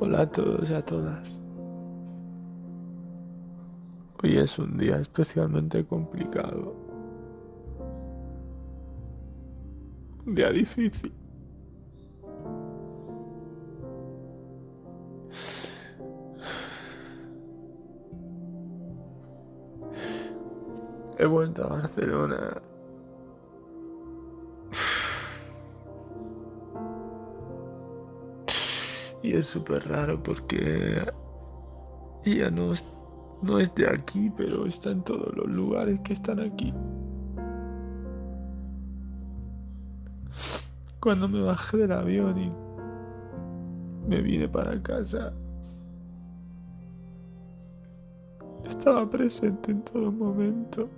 Hola a todos y a todas. Hoy es un día especialmente complicado. Un día difícil. He vuelto a Barcelona Y es súper raro porque ella no no es de aquí, pero está en todos los lugares que están aquí. Cuando me bajé del avión y me vine para casa, estaba presente en todo momento.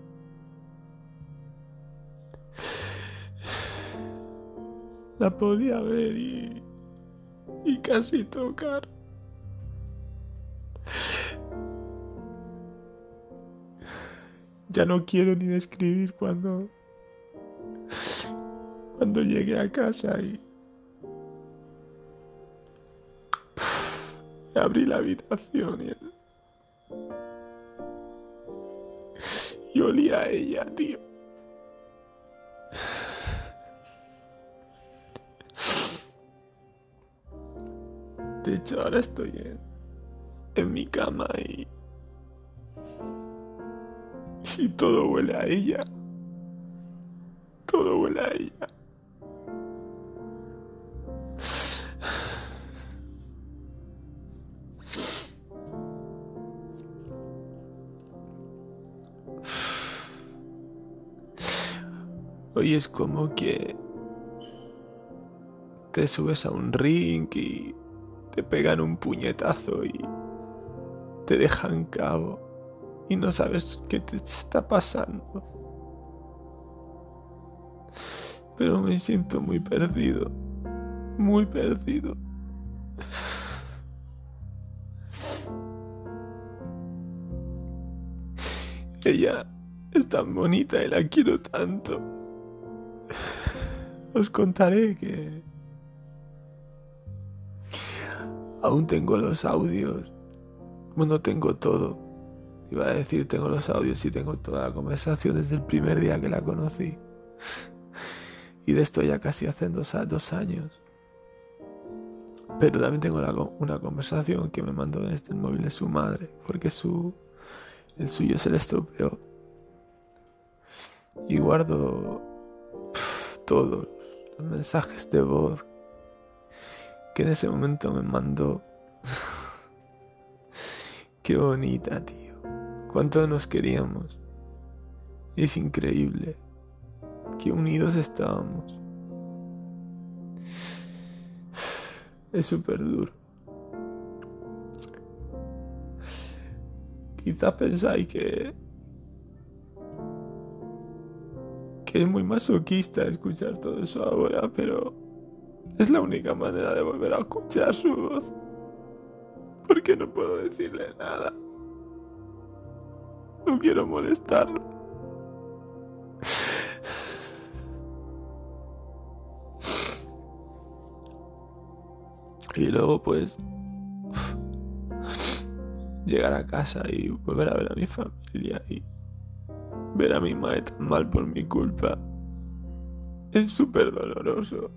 La podía ver y y casi tocar. Ya no quiero ni describir cuando cuando llegué a casa y abrí la habitación y, y olía a ella, tío. De hecho, ahora estoy en, en mi cama y. Y todo huele a ella. Todo huele a ella. Hoy es como que te subes a un ring y te pegan un puñetazo y te dejan cabo y no sabes qué te está pasando. Pero me siento muy perdido, muy perdido. Ella es tan bonita y la quiero tanto. Os contaré que Aún tengo los audios. Bueno, tengo todo. Iba a decir, tengo los audios y tengo toda la conversación desde el primer día que la conocí. y de esto ya casi hace dos, dos años. Pero también tengo una conversación que me mandó desde el móvil de su madre, porque su, el suyo se le estropeó. Y guardo todos los mensajes de voz que en ese momento me mandó. Qué bonita, tío. Cuánto nos queríamos. Es increíble. Qué unidos estábamos. Es súper duro. Quizá pensáis que que es muy masoquista escuchar todo eso ahora, pero es la única manera de volver a escuchar su voz. Porque no puedo decirle nada. No quiero molestarlo. Y luego pues llegar a casa y volver a ver a mi familia y ver a mi madre tan mal por mi culpa es súper doloroso.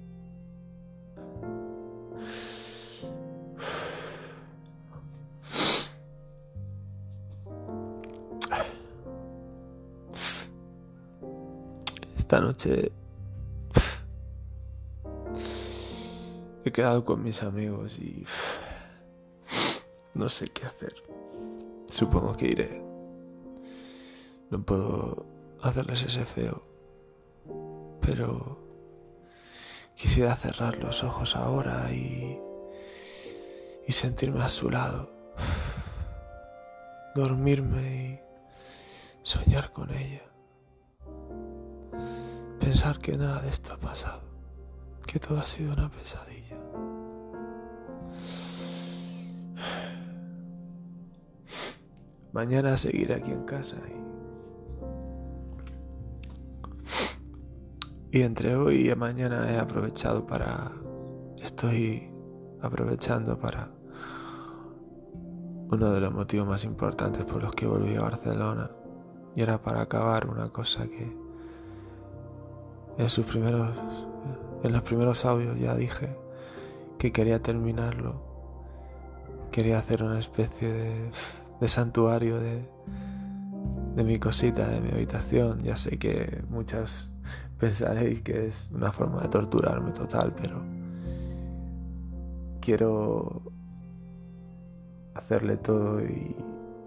Esta noche he quedado con mis amigos y no sé qué hacer. Supongo que iré. No puedo hacerles ese feo, pero quisiera cerrar los ojos ahora y, y sentirme a su lado, dormirme y soñar con ella que nada de esto ha pasado, que todo ha sido una pesadilla. Mañana seguiré aquí en casa y, y entre hoy y mañana he aprovechado para, estoy aprovechando para uno de los motivos más importantes por los que volví a Barcelona y era para acabar una cosa que en sus primeros en los primeros audios ya dije que quería terminarlo quería hacer una especie de, de santuario de, mi cosita de mi habitación ya sé que muchas pensaréis que es una forma de torturarme total pero quiero hacerle todo y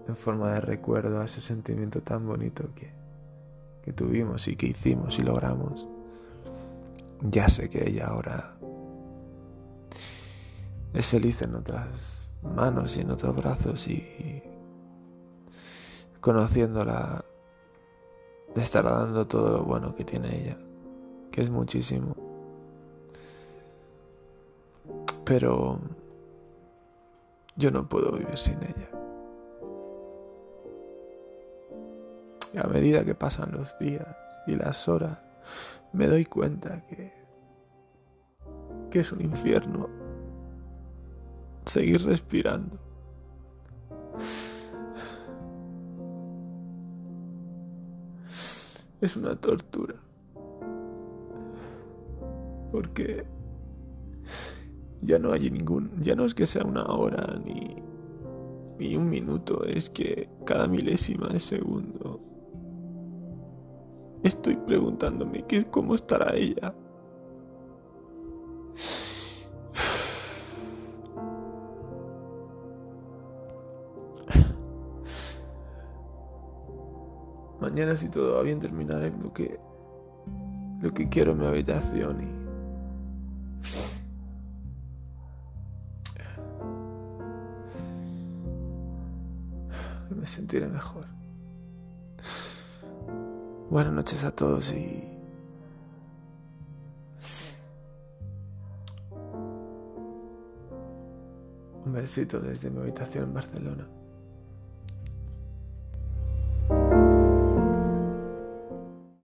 en forma de recuerdo a ese sentimiento tan bonito que tuvimos y que hicimos y logramos. Ya sé que ella ahora es feliz en otras manos y en otros brazos y conociéndola le estará dando todo lo bueno que tiene ella, que es muchísimo. Pero yo no puedo vivir sin ella. Y a medida que pasan los días y las horas, me doy cuenta que, que es un infierno seguir respirando. Es una tortura. Porque ya no hay ningún, ya no es que sea una hora ni, ni un minuto, es que cada milésima de segundo estoy preguntándome qué, cómo estará ella. Mañana si todo va bien terminaré lo que lo que quiero en mi habitación y me sentiré mejor. Buenas noches a todos y... Un besito desde mi habitación en Barcelona.